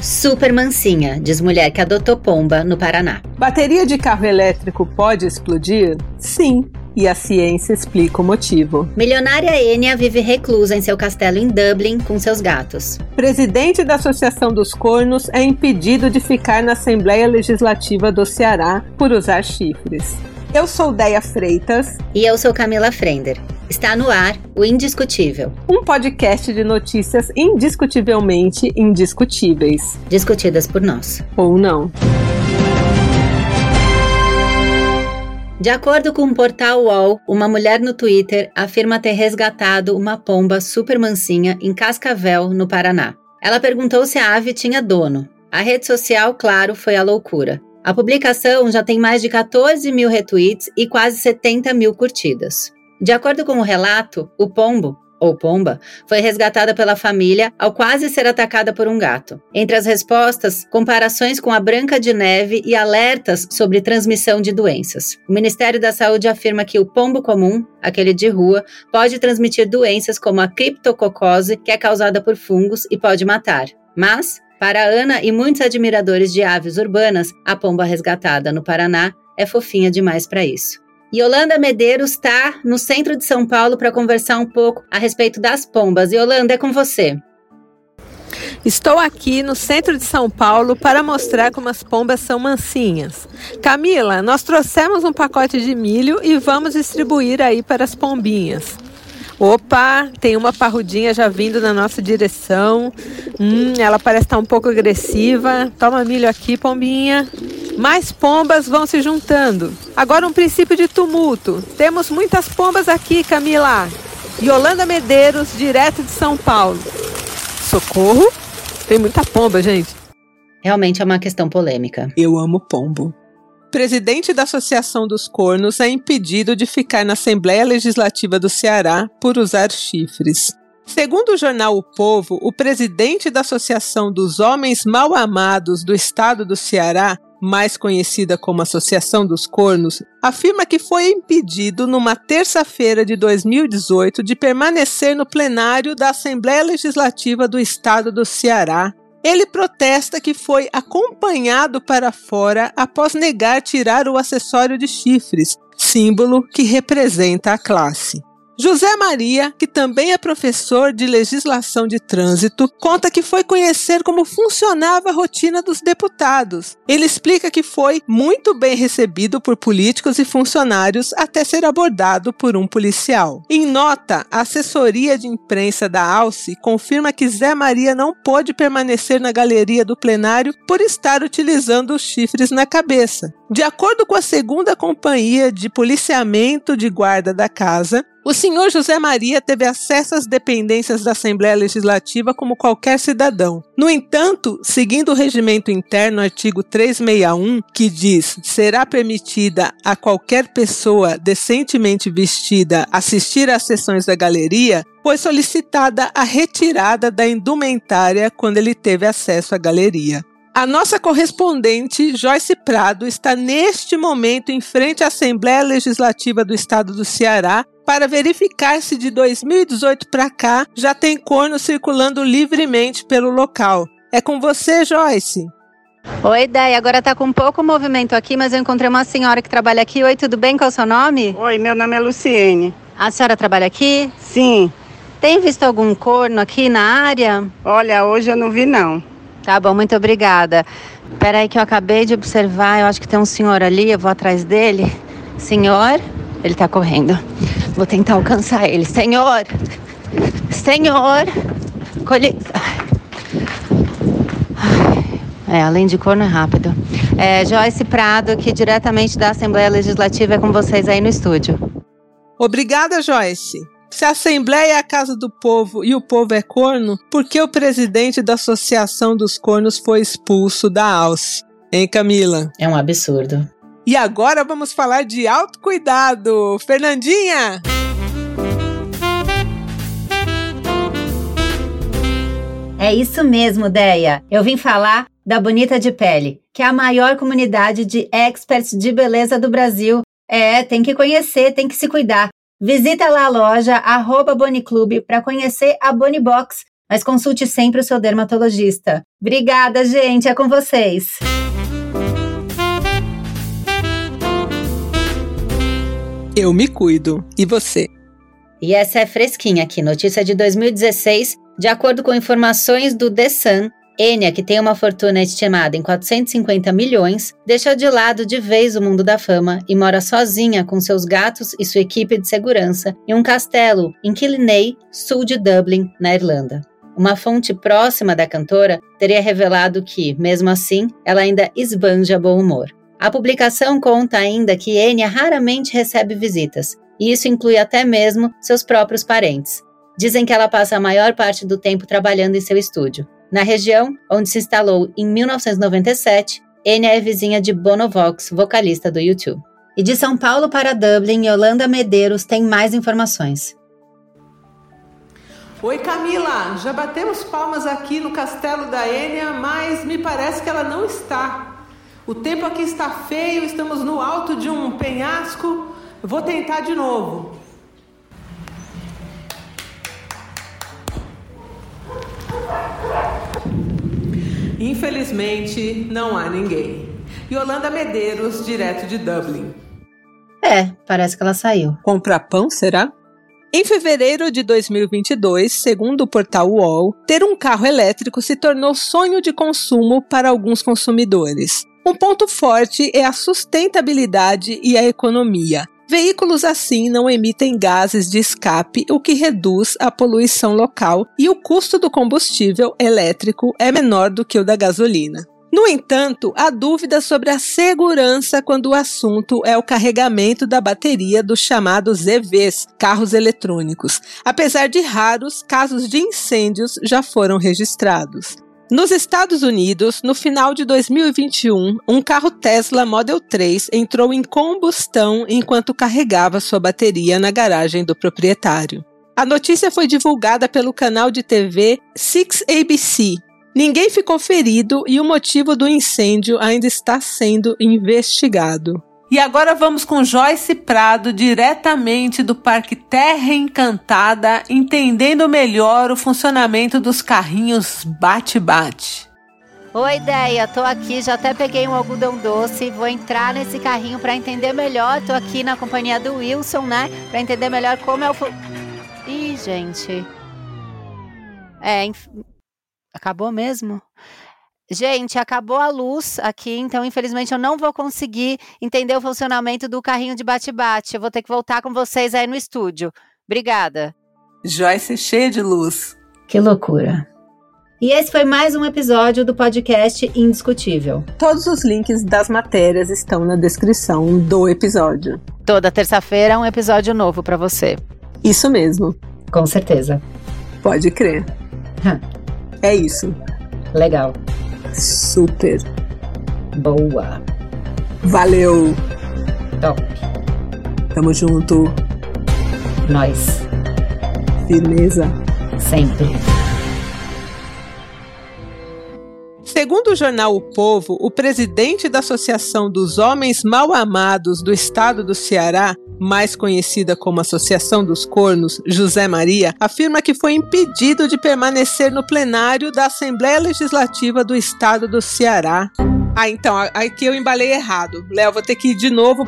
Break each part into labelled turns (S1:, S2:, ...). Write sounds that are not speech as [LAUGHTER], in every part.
S1: Super mansinha, diz mulher que adotou pomba no Paraná.
S2: Bateria de carro elétrico pode explodir? Sim. E a ciência explica o motivo.
S1: Milionária Enya vive reclusa em seu castelo em Dublin com seus gatos.
S2: Presidente da Associação dos Cornos é impedido de ficar na Assembleia Legislativa do Ceará por usar chifres. Eu sou Deia Freitas.
S1: E eu sou Camila Frender. Está no ar o Indiscutível
S2: um podcast de notícias indiscutivelmente indiscutíveis.
S1: Discutidas por nós.
S2: Ou não.
S1: De acordo com o portal UOL, uma mulher no Twitter afirma ter resgatado uma pomba super mansinha em Cascavel, no Paraná. Ela perguntou se a ave tinha dono. A rede social, claro, foi a loucura. A publicação já tem mais de 14 mil retweets e quase 70 mil curtidas. De acordo com o relato, o pombo, ou pomba, foi resgatada pela família ao quase ser atacada por um gato. Entre as respostas, comparações com a branca de neve e alertas sobre transmissão de doenças. O Ministério da Saúde afirma que o pombo comum, aquele de rua, pode transmitir doenças como a criptococose, que é causada por fungos e pode matar. Mas, para Ana e muitos admiradores de aves urbanas, a pomba resgatada no Paraná é fofinha demais para isso. Yolanda Medeiros está no centro de São Paulo para conversar um pouco a respeito das pombas. Yolanda, é com você.
S2: Estou aqui no centro de São Paulo para mostrar como as pombas são mansinhas. Camila, nós trouxemos um pacote de milho e vamos distribuir aí para as pombinhas. Opa, tem uma parrudinha já vindo na nossa direção. Hum, ela parece estar um pouco agressiva. Toma milho aqui, pombinha. Mais pombas vão se juntando. Agora um princípio de tumulto. Temos muitas pombas aqui, Camila. Yolanda Medeiros, direto de São Paulo. Socorro? Tem muita pomba, gente.
S1: Realmente é uma questão polêmica.
S2: Eu amo pombo. Presidente da Associação dos Cornos é impedido de ficar na Assembleia Legislativa do Ceará por usar chifres. Segundo o jornal O Povo, o presidente da Associação dos Homens Mal Amados do estado do Ceará mais conhecida como Associação dos Cornos, afirma que foi impedido numa terça-feira de 2018 de permanecer no plenário da Assembleia Legislativa do Estado do Ceará. Ele protesta que foi acompanhado para fora após negar tirar o acessório de chifres, símbolo que representa a classe. José Maria, que também é professor de legislação de trânsito, conta que foi conhecer como funcionava a rotina dos deputados. Ele explica que foi muito bem recebido por políticos e funcionários até ser abordado por um policial. Em nota, a assessoria de imprensa da Alce confirma que Zé Maria não pôde permanecer na galeria do plenário por estar utilizando os chifres na cabeça. De acordo com a segunda companhia de policiamento de guarda da casa, o senhor José Maria teve acesso às dependências da Assembleia Legislativa como qualquer cidadão. No entanto, seguindo o regimento interno, artigo 361, que diz: será permitida a qualquer pessoa decentemente vestida assistir às sessões da galeria, foi solicitada a retirada da indumentária quando ele teve acesso à galeria. A nossa correspondente, Joyce Prado, está neste momento em frente à Assembleia Legislativa do Estado do Ceará para verificar se de 2018 para cá já tem corno circulando livremente pelo local. É com você, Joyce.
S1: Oi, Ideia. Agora tá com pouco movimento aqui, mas eu encontrei uma senhora que trabalha aqui. Oi, tudo bem? Qual é o seu nome?
S3: Oi, meu nome é Luciene.
S1: A senhora trabalha aqui?
S3: Sim.
S1: Tem visto algum corno aqui na área?
S3: Olha, hoje eu não vi não.
S1: Tá bom, muito obrigada. Espera aí que eu acabei de observar, eu acho que tem um senhor ali, eu vou atrás dele. Senhor, ele tá correndo. Vou tentar alcançar ele. Senhor! Senhor! Colhe... É, além de corno é rápido. É, Joyce Prado, aqui diretamente da Assembleia Legislativa, é com vocês aí no estúdio.
S2: Obrigada, Joyce. Se a Assembleia é a casa do povo e o povo é corno, por que o presidente da Associação dos Cornos foi expulso da Alce? Hein, Camila?
S1: É um absurdo.
S2: E agora vamos falar de autocuidado. Fernandinha!
S1: É isso mesmo, Deia. Eu vim falar da Bonita de Pele, que é a maior comunidade de experts de beleza do Brasil. É, tem que conhecer, tem que se cuidar. Visita lá a loja arroba Boniclube para conhecer a Bonibox, mas consulte sempre o seu dermatologista. Obrigada, gente, é com vocês.
S2: Eu me cuido. E você?
S1: E essa é fresquinha aqui, notícia de 2016. De acordo com informações do The Sun, Enya, que tem uma fortuna estimada em 450 milhões, deixou de lado de vez o mundo da fama e mora sozinha com seus gatos e sua equipe de segurança em um castelo em Killiney, sul de Dublin, na Irlanda. Uma fonte próxima da cantora teria revelado que, mesmo assim, ela ainda esbanja bom humor. A publicação conta ainda que Enya raramente recebe visitas, e isso inclui até mesmo seus próprios parentes. Dizem que ela passa a maior parte do tempo trabalhando em seu estúdio. Na região, onde se instalou em 1997, Enya é vizinha de Bonovox, vocalista do YouTube. E de São Paulo para Dublin, Yolanda Medeiros tem mais informações.
S2: Oi Camila, já batemos palmas aqui no castelo da Enya, mas me parece que ela não está. O tempo aqui está feio, estamos no alto de um penhasco. Vou tentar de novo. Infelizmente, não há ninguém. Yolanda Medeiros, direto de Dublin.
S1: É, parece que ela saiu.
S2: Comprar pão, será? Em fevereiro de 2022, segundo o portal UOL, ter um carro elétrico se tornou sonho de consumo para alguns consumidores. Um ponto forte é a sustentabilidade e a economia. Veículos assim não emitem gases de escape, o que reduz a poluição local, e o custo do combustível elétrico é menor do que o da gasolina. No entanto, há dúvidas sobre a segurança quando o assunto é o carregamento da bateria dos chamados EVs, carros eletrônicos, apesar de raros casos de incêndios já foram registrados. Nos Estados Unidos, no final de 2021, um carro Tesla Model 3 entrou em combustão enquanto carregava sua bateria na garagem do proprietário. A notícia foi divulgada pelo canal de TV 6ABC. Ninguém ficou ferido e o motivo do incêndio ainda está sendo investigado. E agora vamos com Joyce Prado, diretamente do Parque Terra Encantada, entendendo melhor o funcionamento dos carrinhos bate-bate.
S1: Oi, ideia, tô aqui, já até peguei um algodão doce, vou entrar nesse carrinho para entender melhor. Tô aqui na companhia do Wilson, né? Para entender melhor como é o. Ih, gente. É, inf... acabou mesmo? Gente, acabou a luz aqui, então infelizmente eu não vou conseguir entender o funcionamento do carrinho de bate-bate. Eu vou ter que voltar com vocês aí no estúdio. Obrigada.
S2: Joyce cheia de luz.
S1: Que loucura. E esse foi mais um episódio do podcast Indiscutível.
S2: Todos os links das matérias estão na descrição do episódio.
S1: Toda terça-feira é um episódio novo para você.
S2: Isso mesmo.
S1: Com certeza.
S2: Pode crer. é isso.
S1: Legal.
S2: Super.
S1: Boa.
S2: Valeu.
S1: Top.
S2: Tamo junto.
S1: Nós.
S2: Firmeza.
S1: Sempre.
S2: Segundo o jornal O Povo, o presidente da Associação dos Homens Mal Amados do estado do Ceará, mais conhecida como Associação dos Cornos, José Maria, afirma que foi impedido de permanecer no plenário da Assembleia Legislativa do estado do Ceará. Ah, então, aqui eu embalei errado. Léo, vou ter que ir de novo.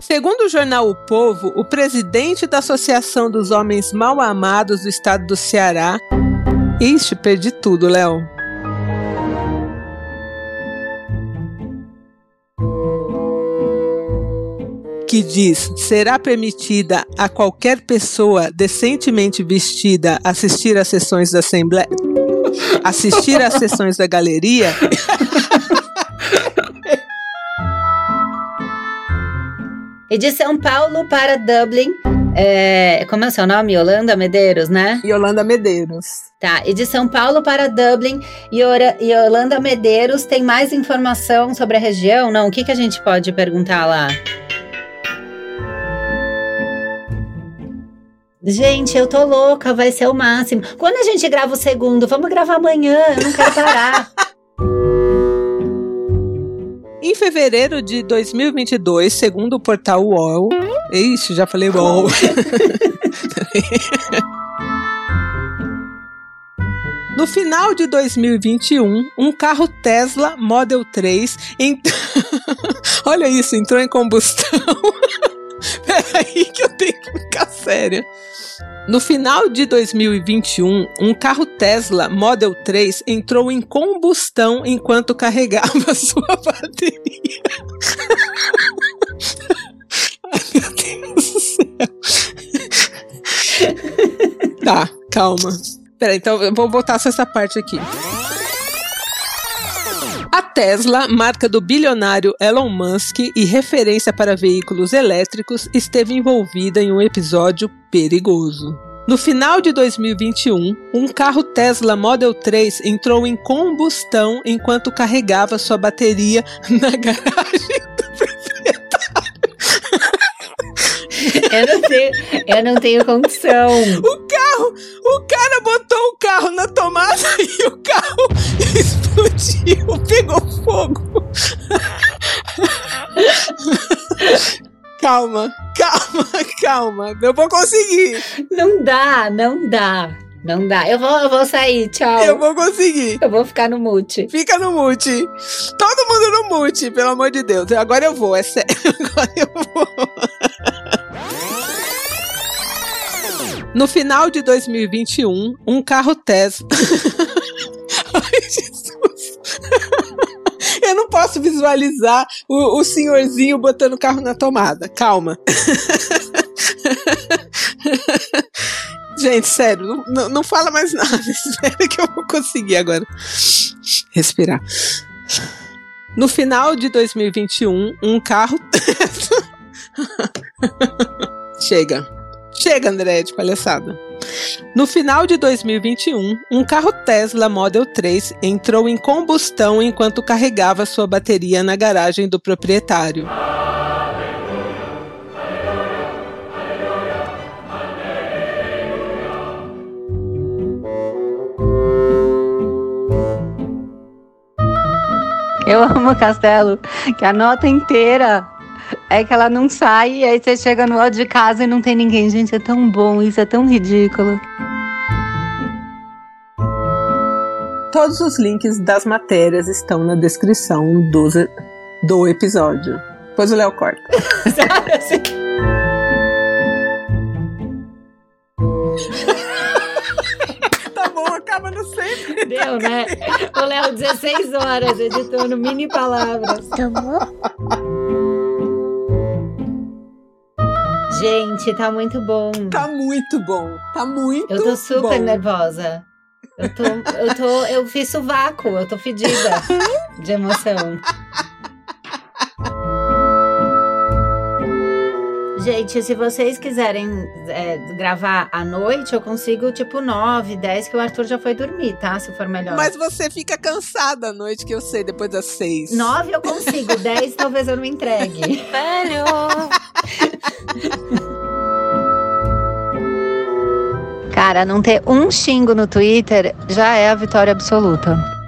S2: Segundo o jornal O Povo, o presidente da Associação dos Homens Mal Amados do estado do Ceará, Ixi, perdi tudo, Léo. que diz: será permitida a qualquer pessoa decentemente vestida assistir às sessões da Assembleia. [LAUGHS] assistir às sessões da galeria.
S1: e [LAUGHS] de São Paulo para Dublin. É, como é o seu nome? Yolanda Medeiros, né?
S2: Yolanda Medeiros.
S1: Tá, e de São Paulo para Dublin, Yolanda Medeiros tem mais informação sobre a região? Não, o que, que a gente pode perguntar lá? Gente, eu tô louca, vai ser o máximo. Quando a gente grava o segundo? Vamos gravar amanhã, eu não quero parar. [LAUGHS]
S2: fevereiro de 2022, segundo o portal UOL. isso já falei UOL. [LAUGHS] No final de 2021, um carro Tesla Model 3 ent... [LAUGHS] Olha isso, entrou em combustão. [LAUGHS] Peraí que eu tenho que ficar séria. No final de 2021, um carro Tesla Model 3 entrou em combustão enquanto carregava [LAUGHS] sua bateria. Ai, meu Deus do céu. tá, calma. Peraí, então eu vou botar só essa parte aqui. A Tesla, marca do bilionário Elon Musk e referência para veículos elétricos, esteve envolvida em um episódio perigoso. No final de 2021, um carro Tesla Model 3 entrou em combustão enquanto carregava sua bateria [LAUGHS] na garagem
S1: Eu não tenho, eu não tenho condição.
S2: O carro, o cara botou o carro na tomada [LAUGHS] e o carro explodiu, pegou fogo. calma, calma, calma. Eu vou conseguir.
S1: Não dá, não dá. Não dá. Eu vou, eu vou sair, tchau.
S2: Eu vou conseguir.
S1: Eu vou ficar no mute.
S2: Fica no mute. Todo mundo no mute, pelo amor de Deus. Agora eu vou, é sério. [LAUGHS] Agora eu vou. No final de 2021, um carro Tesla. [LAUGHS] Ai, Jesus. [LAUGHS] Eu não posso visualizar o, o senhorzinho botando o carro na tomada. Calma. [LAUGHS] Gente, sério, não, não, fala mais nada. Espera que eu vou conseguir agora. Respirar. No final de 2021, um carro. [LAUGHS] Chega. Chega, André, de palhaçada. No final de 2021, um carro Tesla Model 3 entrou em combustão enquanto carregava sua bateria na garagem do proprietário.
S3: Eu amo Castelo, que a nota inteira é que ela não sai, e aí você chega no lado de casa e não tem ninguém. Gente, é tão bom, isso é tão ridículo.
S2: Todos os links das matérias estão na descrição do, do episódio. Depois o Léo corta.
S1: Sabe [LAUGHS] assim?
S2: tá bom, acaba no sempre.
S1: Deu, né? O Léo, 16 horas editando mini palavras. Gente, tá muito bom.
S2: Tá muito bom. Tá muito
S1: Eu tô super
S2: bom.
S1: nervosa. Eu tô, eu tô, eu fiz sovaco, eu tô fedida [LAUGHS] de emoção. Gente, se vocês quiserem é, gravar à noite, eu consigo tipo 9, 10, que o Arthur já foi dormir, tá? Se for melhor.
S2: Mas você fica cansada à noite, que eu sei, depois das seis.
S1: 9 eu consigo, 10 talvez eu não entregue. [LAUGHS]
S4: Velho!
S3: Cara, não ter um xingo no Twitter já é a vitória absoluta.